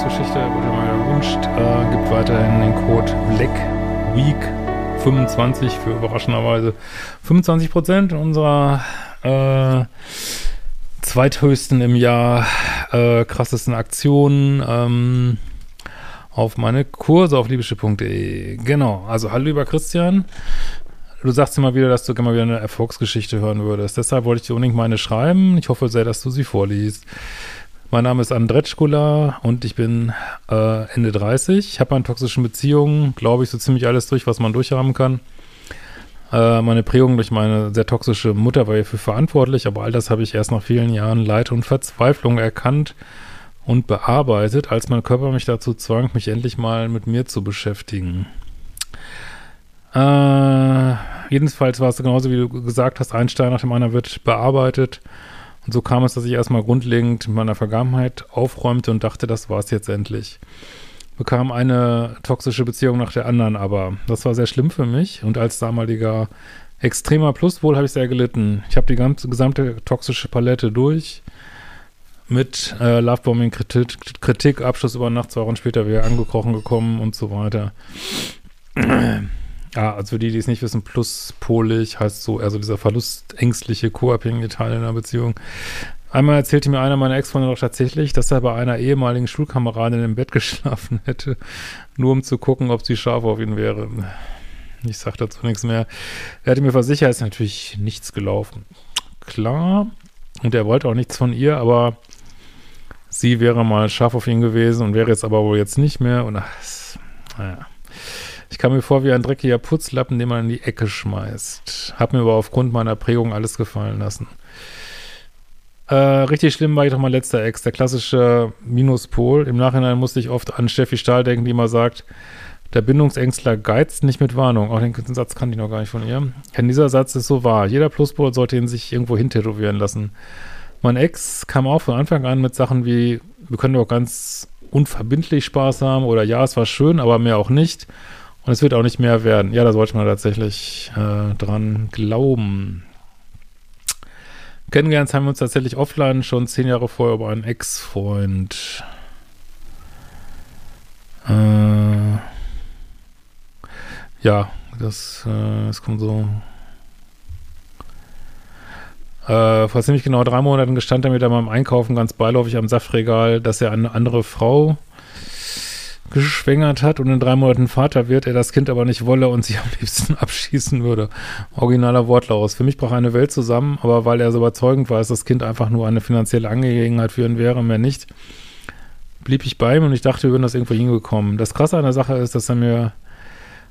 Erfolgsgeschichte, wurde mal erwünscht. Äh, gibt weiterhin den Code Black Week 25 für überraschenderweise 25 Prozent unserer äh, zweithöchsten im Jahr äh, krassesten Aktionen ähm, auf meine Kurse auf liebische.de. Genau, also hallo lieber Christian. Du sagst immer wieder, dass du gerne mal wieder eine Erfolgsgeschichte hören würdest. Deshalb wollte ich dir unbedingt meine schreiben. Ich hoffe sehr, dass du sie vorliest. Mein Name ist Andretschkula und ich bin äh, Ende 30. Ich habe an toxischen Beziehungen, glaube ich, so ziemlich alles durch, was man durchhaben kann. Äh, meine Prägung durch meine sehr toxische Mutter war hierfür verantwortlich, aber all das habe ich erst nach vielen Jahren Leid und Verzweiflung erkannt und bearbeitet, als mein Körper mich dazu zwang, mich endlich mal mit mir zu beschäftigen. Äh, jedenfalls war es genauso, wie du gesagt hast, ein Stein nach dem anderen wird bearbeitet. Und so kam es, dass ich erstmal grundlegend in meiner Vergangenheit aufräumte und dachte, das war es jetzt endlich. Bekam eine toxische Beziehung nach der anderen, aber das war sehr schlimm für mich und als damaliger extremer Pluswohl habe ich sehr gelitten. Ich habe die ganze gesamte toxische Palette durch mit äh, Lovebombing, Kritik, Kritik, Abschluss über Nacht, zwei Wochen später wieder angekrochen gekommen und so weiter. Ja, also für die, die es nicht wissen, pluspolig heißt so, also dieser verlustängstliche, co-abhängige Teil in einer Beziehung. Einmal erzählte mir einer meiner Ex-Freunde doch tatsächlich, dass er bei einer ehemaligen Schulkameradin im Bett geschlafen hätte, nur um zu gucken, ob sie scharf auf ihn wäre. Ich sag dazu nichts mehr. Er hatte mir versichert, ist natürlich nichts gelaufen. Klar, und er wollte auch nichts von ihr, aber sie wäre mal scharf auf ihn gewesen und wäre jetzt aber wohl jetzt nicht mehr. Und ach, naja. Ich kam mir vor wie ein dreckiger Putzlappen, den man in die Ecke schmeißt. Hab mir aber aufgrund meiner Prägung alles gefallen lassen. Äh, richtig schlimm war ich doch mein letzter Ex, der klassische Minuspol. Im Nachhinein musste ich oft an Steffi Stahl denken, die immer sagt, der Bindungsängstler geizt nicht mit Warnung. Auch den Satz kannte ich noch gar nicht von ihr. Denn dieser Satz ist so wahr. Jeder Pluspol sollte ihn sich irgendwo hintätowieren lassen. Mein Ex kam auch von Anfang an mit Sachen wie, wir können doch ganz unverbindlich Spaß haben oder ja, es war schön, aber mehr auch nicht. Und es wird auch nicht mehr werden. Ja, da sollte man tatsächlich äh, dran glauben. Kennengelernt haben wir uns tatsächlich offline schon zehn Jahre vorher über einen Ex-Freund. Äh, ja, das, äh, das kommt so. Äh, vor ziemlich genau drei Monaten gestand er mir da beim Einkaufen ganz beiläufig am Saftregal, dass er eine andere Frau geschwängert hat und in drei Monaten Vater wird, er das Kind aber nicht wolle und sie am liebsten abschießen würde. Originaler Wortlaut. Für mich brach eine Welt zusammen, aber weil er so überzeugend war, dass das Kind einfach nur eine finanzielle Angelegenheit für ihn wäre, mehr nicht, blieb ich bei ihm und ich dachte, wir würden das irgendwo hingekommen. Das Krasse an der Sache ist, dass er mir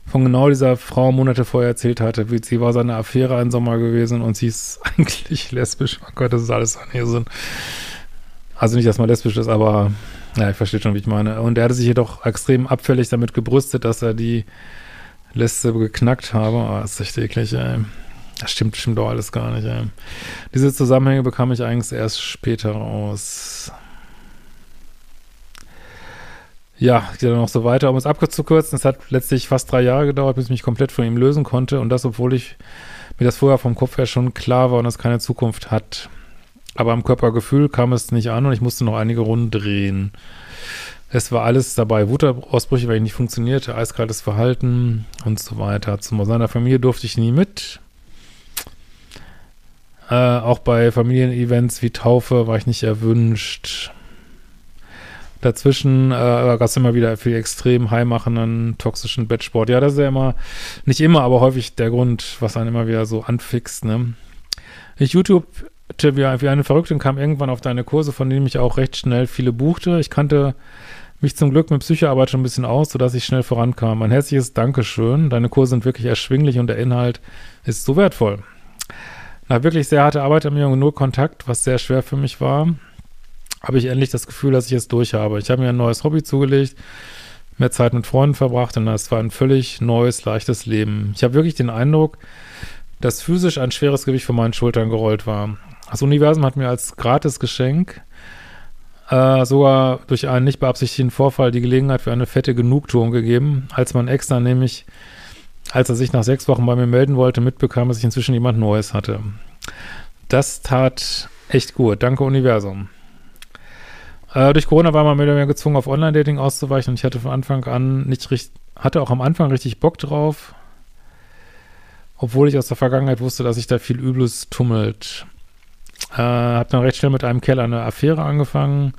von genau dieser Frau Monate vorher erzählt hatte, sie war seine Affäre ein Sommer gewesen und sie ist eigentlich lesbisch. Oh Gott, das ist alles an Irrsinn. Also nicht, dass man lesbisch ist, aber ja, ich verstehe schon, wie ich meine. Und er hatte sich jedoch extrem abfällig damit gebrüstet, dass er die Liste geknackt habe. Oh, das ist echt eklig, ey. Das stimmt, stimmt doch alles gar nicht, ey. Diese Zusammenhänge bekam ich eigentlich erst später raus. Ja, geht dann noch so weiter. Um es abzukürzen, es hat letztlich fast drei Jahre gedauert, bis ich mich komplett von ihm lösen konnte. Und das, obwohl ich mir das vorher vom Kopf her schon klar war und es keine Zukunft hat. Aber am Körpergefühl kam es nicht an und ich musste noch einige Runden drehen. Es war alles dabei. Wutausbrüche, weil ich nicht funktionierte, eiskaltes Verhalten und so weiter. Zu seiner Familie durfte ich nie mit. Äh, auch bei Familienevents wie Taufe war ich nicht erwünscht. Dazwischen äh, gab es immer wieder viel extrem heimachenden, toxischen Bettsport. Ja, das ist ja immer, nicht immer, aber häufig der Grund, was einen immer wieder so anfixt. Ne? Ich YouTube wie, eine Verrückte und kam irgendwann auf deine Kurse, von denen ich auch recht schnell viele buchte. Ich kannte mich zum Glück mit Psychoarbeit schon ein bisschen aus, sodass ich schnell vorankam. Ein herzliches Dankeschön. Deine Kurse sind wirklich erschwinglich und der Inhalt ist so wertvoll. Nach wirklich sehr harter Arbeit haben wir nur Kontakt, was sehr schwer für mich war, habe ich endlich das Gefühl, dass ich es durch habe. Ich habe mir ein neues Hobby zugelegt, mehr Zeit mit Freunden verbracht und das war ein völlig neues, leichtes Leben. Ich habe wirklich den Eindruck, dass physisch ein schweres Gewicht von meinen Schultern gerollt war. Das Universum hat mir als Gratisgeschenk äh, sogar durch einen nicht beabsichtigten Vorfall die Gelegenheit für eine fette Genugtuung gegeben, als mein Ex dann nämlich, als er sich nach sechs Wochen bei mir melden wollte, mitbekam, dass ich inzwischen jemand Neues hatte. Das tat echt gut. Danke, Universum. Äh, durch Corona war man mehr oder weniger gezwungen, auf Online-Dating auszuweichen und ich hatte von Anfang an nicht richtig, hatte auch am Anfang richtig Bock drauf, obwohl ich aus der Vergangenheit wusste, dass sich da viel Übles tummelt. Äh, hab dann recht schnell mit einem Kerl eine Affäre angefangen,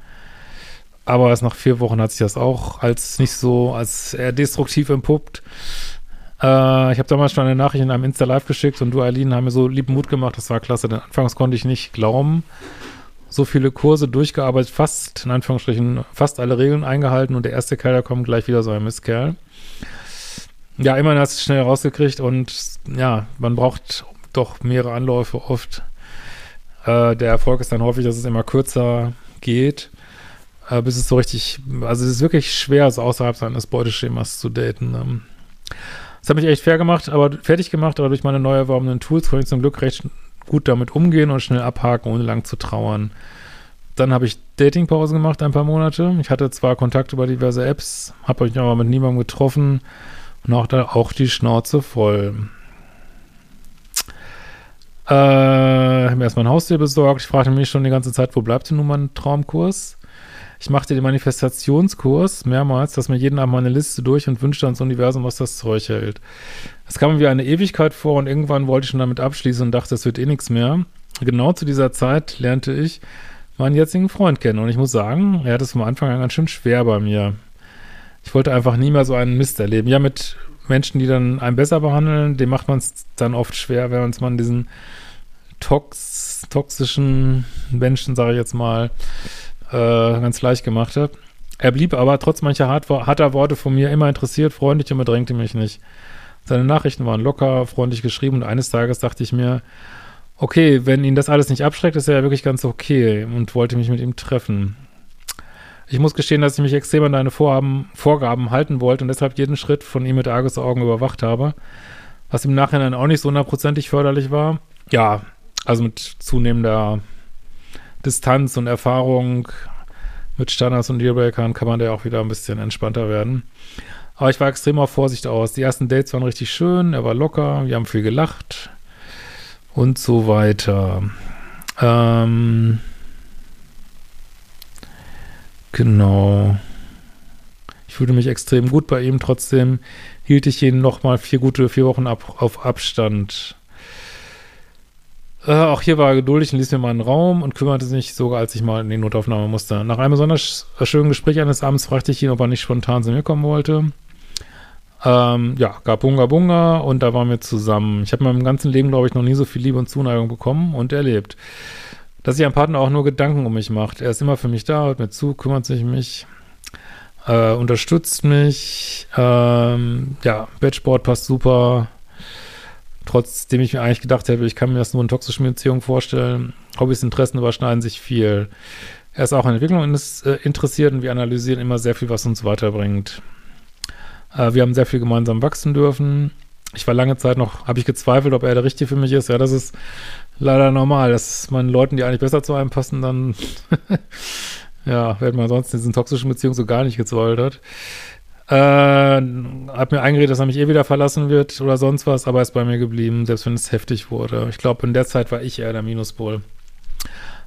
aber erst nach vier Wochen hat sich das auch als nicht so, als eher destruktiv entpuppt. Äh, ich habe damals schon eine Nachricht in einem Insta-Live geschickt und du, Eileen, haben mir so lieben Mut gemacht, das war klasse, denn anfangs konnte ich nicht glauben, so viele Kurse durchgearbeitet, fast, in Anführungsstrichen, fast alle Regeln eingehalten und der erste Kerl, da kommt gleich wieder so ein Mistkerl. Ja, immerhin hast du es schnell rausgekriegt und ja, man braucht doch mehrere Anläufe oft. Äh, der Erfolg ist dann häufig, dass es immer kürzer geht, äh, bis es so richtig, also es ist wirklich schwer, so außerhalb seines Beuteschemas zu daten. Ähm. Das habe ich echt fair gemacht, aber fertig gemacht, aber durch meine neu erworbenen Tools konnte ich zum Glück recht gut damit umgehen und schnell abhaken, ohne lang zu trauern. Dann habe ich Datingpause gemacht, ein paar Monate. Ich hatte zwar Kontakt über diverse Apps, habe euch aber mit niemandem getroffen und auch, da, auch die Schnauze voll. Äh, mir erstmal ein Haustier besorgt. Ich fragte mich schon die ganze Zeit, wo bleibt denn nun mein Traumkurs? Ich machte den Manifestationskurs mehrmals, dass mir jeden Abend meine Liste durch und wünschte ans Universum, was das Zeug hält. Es kam mir wie eine Ewigkeit vor und irgendwann wollte ich schon damit abschließen und dachte, es wird eh nichts mehr. Genau zu dieser Zeit lernte ich meinen jetzigen Freund kennen und ich muss sagen, er hat es vom Anfang an ganz schön schwer bei mir. Ich wollte einfach nie mehr so einen Mist erleben. Ja, mit Menschen, die dann einen besser behandeln, dem macht man es dann oft schwer, wenn man diesen tox toxischen Menschen, sage ich jetzt mal, äh, ganz leicht gemacht habe. Er blieb aber trotz mancher harter Worte von mir immer interessiert, freundlich und bedrängte mich nicht. Seine Nachrichten waren locker, freundlich geschrieben und eines Tages dachte ich mir, okay, wenn ihn das alles nicht abschreckt, ist er ja wirklich ganz okay und wollte mich mit ihm treffen. Ich muss gestehen, dass ich mich extrem an deine Vorhaben, Vorgaben halten wollte und deshalb jeden Schritt von ihm mit Argusaugen überwacht habe, was im Nachhinein auch nicht so hundertprozentig förderlich war. Ja, also mit zunehmender Distanz und Erfahrung mit Standards und Dealbreakern kann man da auch wieder ein bisschen entspannter werden. Aber ich war extrem auf Vorsicht aus. Die ersten Dates waren richtig schön, er war locker, wir haben viel gelacht und so weiter. Ähm, genau. Ich fühlte mich extrem gut bei ihm, trotzdem hielt ich ihn noch mal vier gute vier Wochen ab, auf Abstand. Äh, auch hier war er geduldig und ließ mir mal einen Raum und kümmerte sich sogar, als ich mal in die Notaufnahme musste. Nach einem besonders schönen Gespräch eines Abends fragte ich ihn, ob er nicht spontan zu mir kommen wollte. Ähm, ja, gab Bunga Bunga und da waren wir zusammen. Ich habe in meinem ganzen Leben, glaube ich, noch nie so viel Liebe und Zuneigung bekommen und erlebt. Dass sich ein Partner auch nur Gedanken um mich macht. Er ist immer für mich da, hört mir zu, kümmert sich um mich, äh, unterstützt mich. Ähm, ja, Bettsport passt super trotzdem ich mir eigentlich gedacht hätte, ich kann mir das nur in toxischen Beziehungen vorstellen. Hobbys, Interessen überschneiden sich viel. Er ist auch an Entwicklung äh, interessiert und wir analysieren immer sehr viel, was uns weiterbringt. Äh, wir haben sehr viel gemeinsam wachsen dürfen. Ich war lange Zeit noch, habe ich gezweifelt, ob er der Richtige für mich ist. Ja, das ist leider normal, dass man Leuten, die eigentlich besser zu einem passen, dann ja, wenn man sonst in diesen toxischen Beziehungen so gar nicht gezweifelt hat. Äh, hat mir eingeredet, dass er mich eh wieder verlassen wird oder sonst was, aber er ist bei mir geblieben, selbst wenn es heftig wurde. Ich glaube, in der Zeit war ich eher der Minuspol.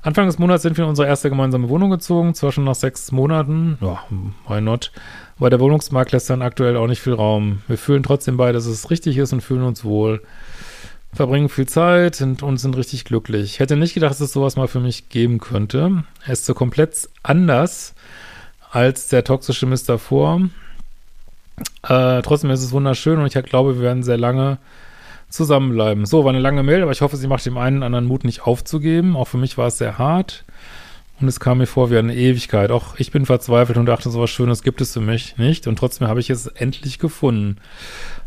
Anfang des Monats sind wir in unsere erste gemeinsame Wohnung gezogen, zwar schon nach sechs Monaten, ja, why not, aber der Wohnungsmarkt lässt dann aktuell auch nicht viel Raum. Wir fühlen trotzdem beide, dass es richtig ist und fühlen uns wohl. Verbringen viel Zeit und, und sind richtig glücklich. Ich hätte nicht gedacht, dass es sowas mal für mich geben könnte. Er ist so komplett anders als der toxische Mist davor. Äh, trotzdem ist es wunderschön und ich glaube, wir werden sehr lange zusammenbleiben. So, war eine lange Mail, aber ich hoffe, sie macht dem einen anderen Mut nicht aufzugeben. Auch für mich war es sehr hart und es kam mir vor wie eine Ewigkeit. Auch ich bin verzweifelt und dachte, so was Schönes gibt es für mich nicht und trotzdem habe ich es endlich gefunden.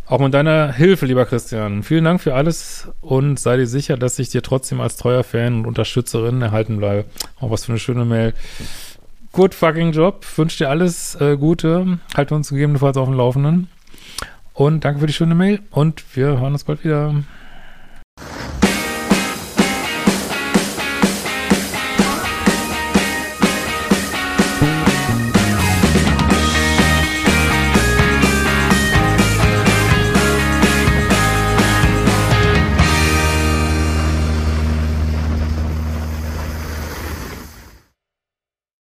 Auch mit deiner Hilfe, lieber Christian. Vielen Dank für alles und sei dir sicher, dass ich dir trotzdem als treuer Fan und Unterstützerin erhalten bleibe. Auch was für eine schöne Mail. Good fucking Job. Wünsche dir alles äh, Gute. Halte uns gegebenenfalls auf dem Laufenden. Und danke für die schöne Mail. Und wir hören uns bald wieder.